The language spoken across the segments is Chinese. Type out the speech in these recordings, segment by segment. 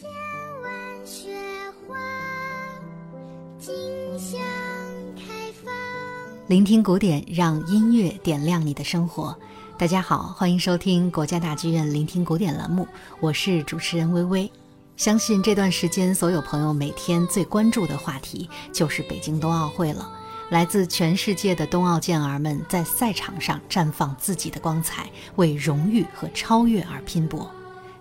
千万雪花竞相开放。聆听古典，让音乐点亮你的生活。大家好，欢迎收听国家大剧院聆听古典栏目，我是主持人微微。相信这段时间，所有朋友每天最关注的话题就是北京冬奥会了。来自全世界的冬奥健儿们在赛场上绽放自己的光彩，为荣誉和超越而拼搏。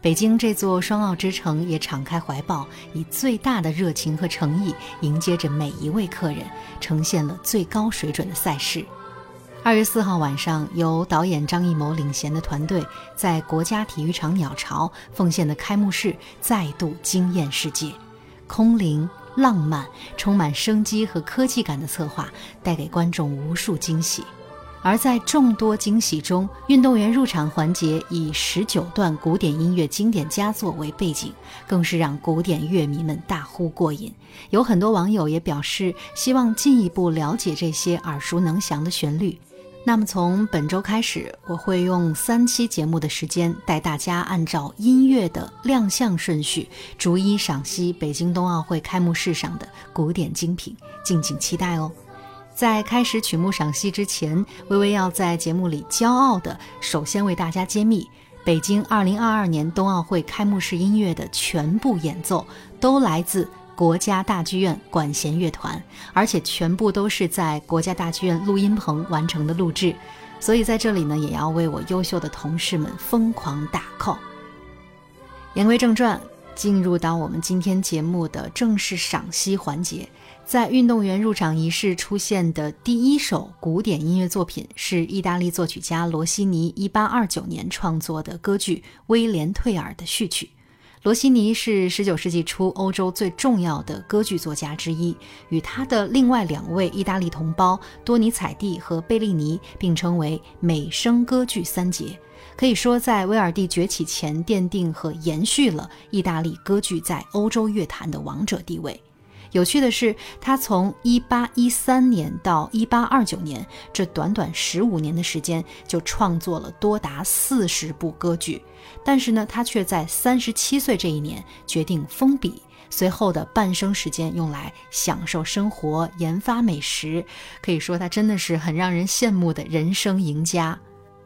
北京这座双奥之城也敞开怀抱，以最大的热情和诚意迎接着每一位客人，呈现了最高水准的赛事。二月四号晚上，由导演张艺谋领衔的团队在国家体育场鸟巢奉献的开幕式再度惊艳世界，空灵。浪漫、充满生机和科技感的策划，带给观众无数惊喜。而在众多惊喜中，运动员入场环节以十九段古典音乐经典佳作为背景，更是让古典乐迷们大呼过瘾。有很多网友也表示，希望进一步了解这些耳熟能详的旋律。那么从本周开始，我会用三期节目的时间，带大家按照音乐的亮相顺序，逐一赏析北京冬奥会开幕式上的古典精品，敬请期待哦。在开始曲目赏析之前，微微要在节目里骄傲的首先为大家揭秘，北京2022年冬奥会开幕式音乐的全部演奏都来自。国家大剧院管弦乐团，而且全部都是在国家大剧院录音棚完成的录制，所以在这里呢，也要为我优秀的同事们疯狂打 call。言归正传，进入到我们今天节目的正式赏析环节，在运动员入场仪式出现的第一首古典音乐作品是意大利作曲家罗西尼1829年创作的歌剧《威廉·退尔》的序曲。罗西尼是19世纪初欧洲最重要的歌剧作家之一，与他的另外两位意大利同胞多尼采蒂和贝利尼并称为美声歌剧三杰，可以说在威尔第崛起前奠定和延续了意大利歌剧在欧洲乐坛的王者地位。有趣的是，他从1813年到1829年这短短十五年的时间，就创作了多达四十部歌剧。但是呢，他却在三十七岁这一年决定封笔，随后的半生时间用来享受生活、研发美食。可以说，他真的是很让人羡慕的人生赢家。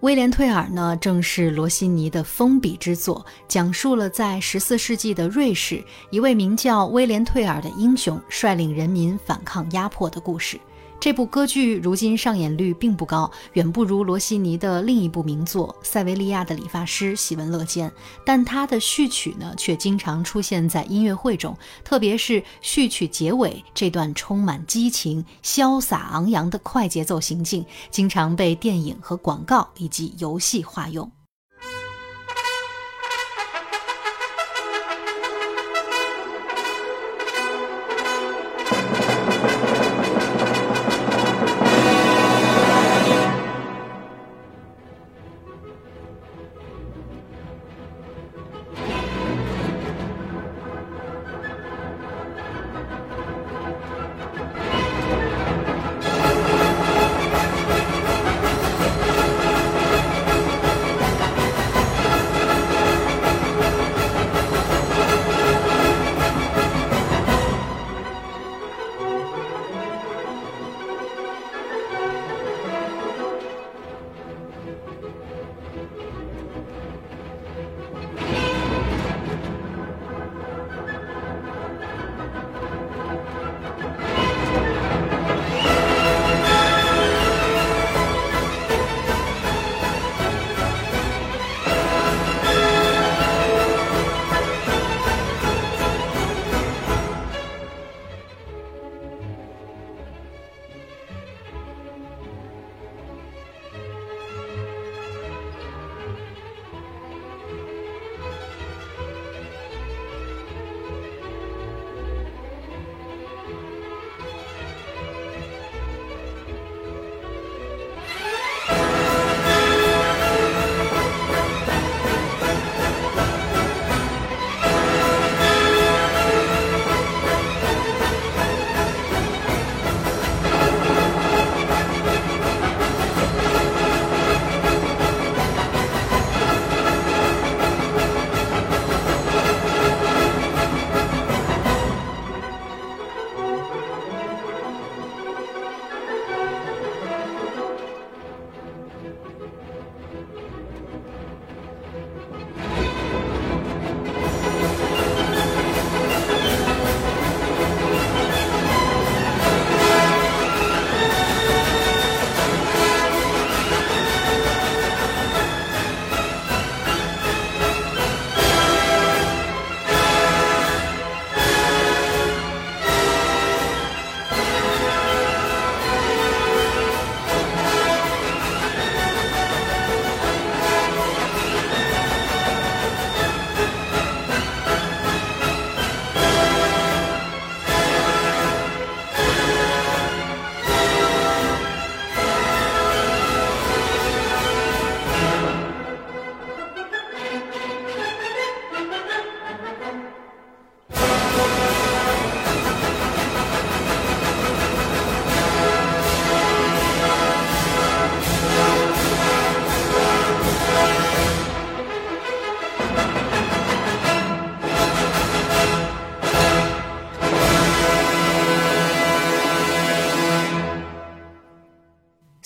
威廉·退尔呢，正是罗西尼的封笔之作，讲述了在十四世纪的瑞士，一位名叫威廉·退尔的英雄率领人民反抗压迫的故事。这部歌剧如今上演率并不高，远不如罗西尼的另一部名作《塞维利亚的理发师》喜闻乐见。但它的序曲呢，却经常出现在音乐会中，特别是序曲结尾这段充满激情、潇洒昂扬的快节奏行进，经常被电影和广告以及游戏化用。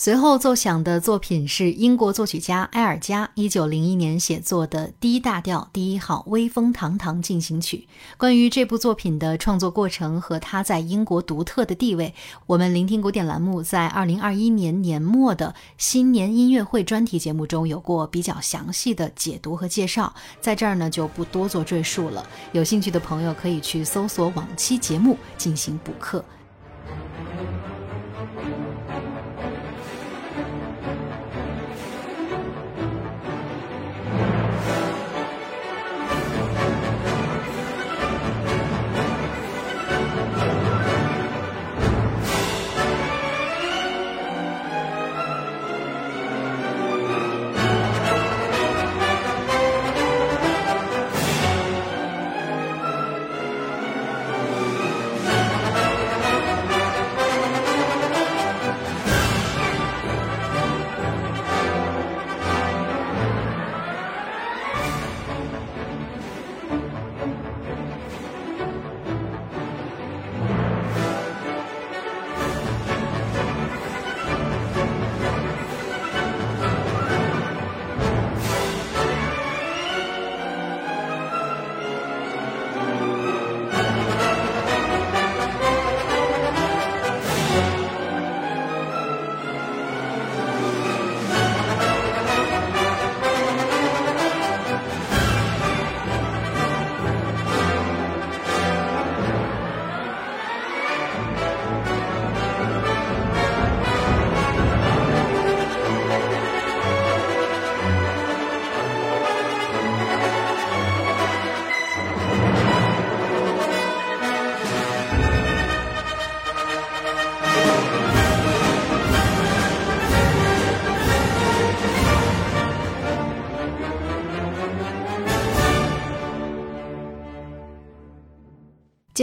随后奏响的作品是英国作曲家埃尔加一九零一年写作的 D 大调第一号威风堂堂进行曲。关于这部作品的创作过程和它在英国独特的地位，我们聆听古典栏目在二零二一年年末的新年音乐会专题节目中有过比较详细的解读和介绍，在这儿呢就不多做赘述了。有兴趣的朋友可以去搜索往期节目进行补课。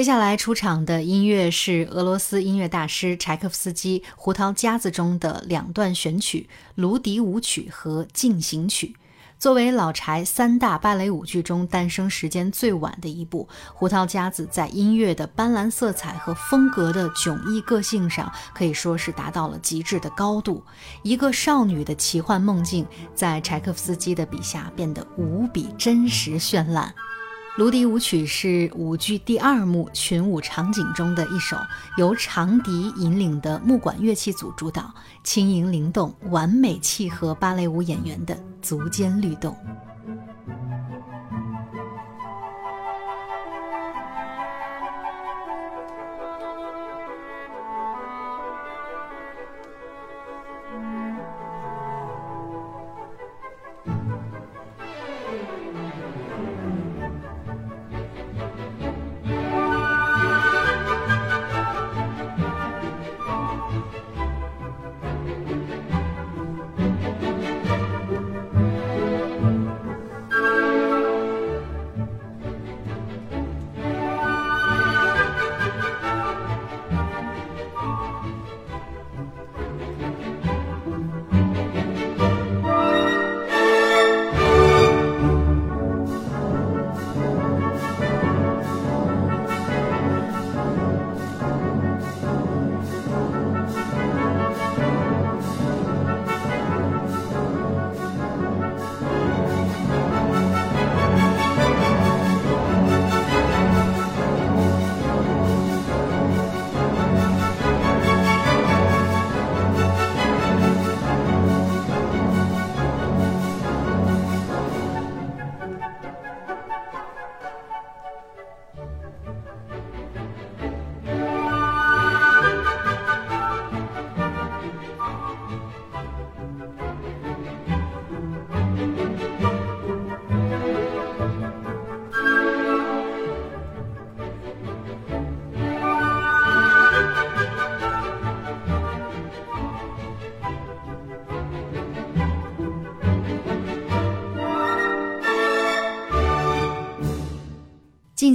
接下来出场的音乐是俄罗斯音乐大师柴可夫斯基《胡桃夹子》中的两段选曲《芦笛舞曲》和《进行曲》。作为老柴三大芭蕾舞剧中诞生时间最晚的一部，《胡桃夹子》在音乐的斑斓色彩和风格的迥异个性上，可以说是达到了极致的高度。一个少女的奇幻梦境，在柴可夫斯基的笔下变得无比真实绚烂。《芦笛舞曲》是舞剧第二幕群舞场景中的一首，由长笛引领的木管乐器组主导，轻盈灵动，完美契合芭蕾舞演员的足尖律动。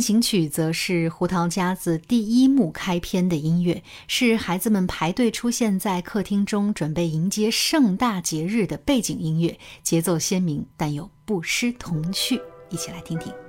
行曲则是《胡桃夹子》第一幕开篇的音乐，是孩子们排队出现在客厅中，准备迎接盛大节日的背景音乐，节奏鲜明，但又不失童趣。一起来听听。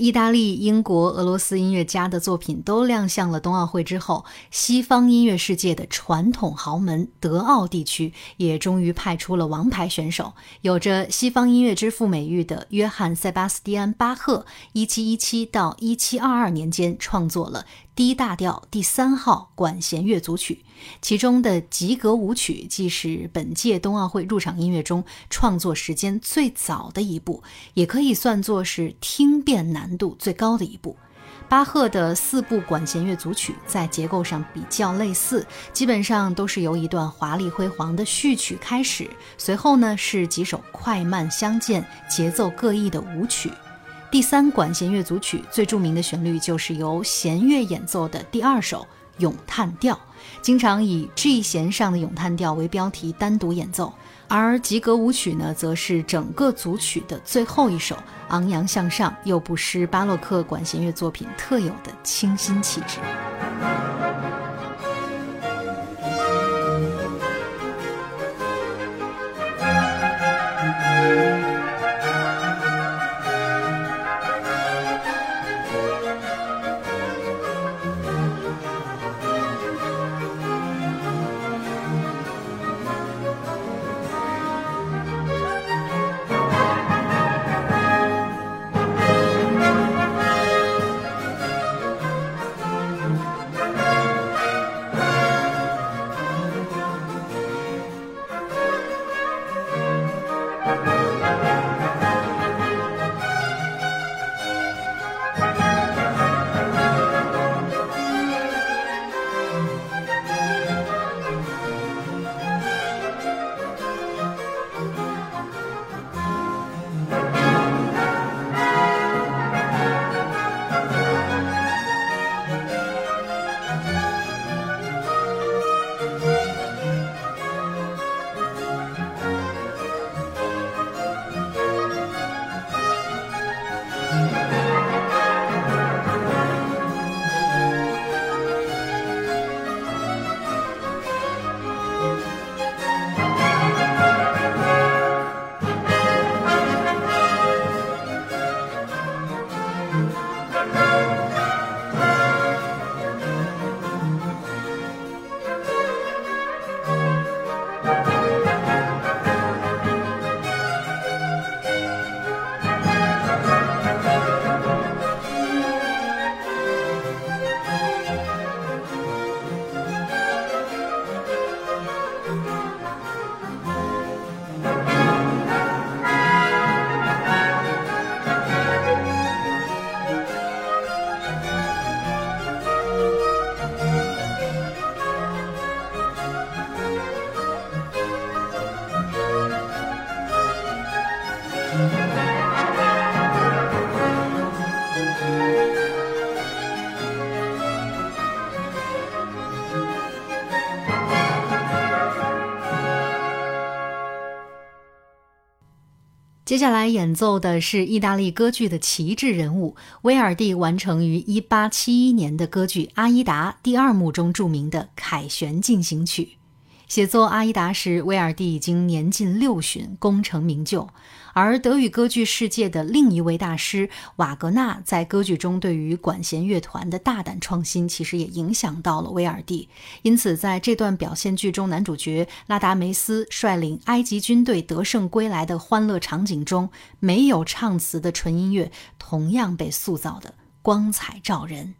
意大利、英国、俄罗斯音乐家的作品都亮相了冬奥会之后，西方音乐世界的传统豪门德奥地区也终于派出了王牌选手。有着“西方音乐之父”美誉的约翰·塞巴斯蒂安·巴赫一七一七到一七二二年间创作了 D 大调第三号管弦乐组曲，其中的吉格舞曲既是本届冬奥会入场音乐中创作时间最早的一部，也可以算作是听辨。难度最高的一部，巴赫的四部管弦乐组曲在结构上比较类似，基本上都是由一段华丽辉煌的序曲开始，随后呢是几首快慢相间、节奏各异的舞曲。第三管弦乐组曲最著名的旋律就是由弦乐演奏的第二首咏叹调，经常以 G 弦上的咏叹调为标题单独演奏。而吉格舞曲呢，则是整个组曲的最后一首，昂扬向上，又不失巴洛克管弦乐作品特有的清新气质。接下来演奏的是意大利歌剧的旗帜人物威尔第完成于一八七一年的歌剧《阿依达》第二幕中著名的凯旋进行曲。写作《阿依达》时，威尔第已经年近六旬，功成名就。而德语歌剧世界的另一位大师瓦格纳，在歌剧中对于管弦乐团的大胆创新，其实也影响到了威尔第。因此，在这段表现剧中，男主角拉达梅斯率领埃及军队得胜归来的欢乐场景中，没有唱词的纯音乐，同样被塑造的光彩照人。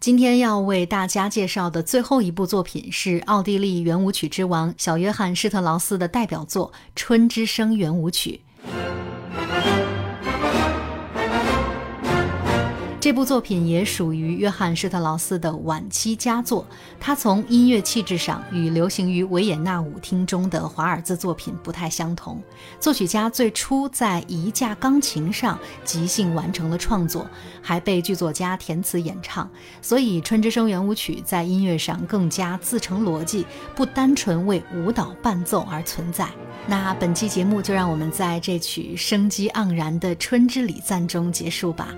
今天要为大家介绍的最后一部作品是奥地利圆舞曲之王小约翰施特劳斯的代表作《春之声》圆舞曲。这部作品也属于约翰施特劳斯的晚期佳作。他从音乐气质上与流行于维也纳舞厅中的华尔兹作品不太相同。作曲家最初在一架钢琴上即兴完成了创作，还被剧作家填词演唱，所以《春之声》圆舞曲在音乐上更加自成逻辑，不单纯为舞蹈伴奏而存在。那本期节目就让我们在这曲生机盎然的《春之礼赞》中结束吧。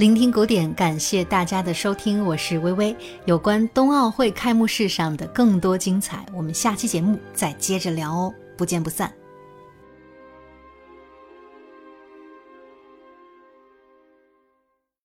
聆听古典，感谢大家的收听，我是微微。有关冬奥会开幕式上的更多精彩，我们下期节目再接着聊哦，不见不散。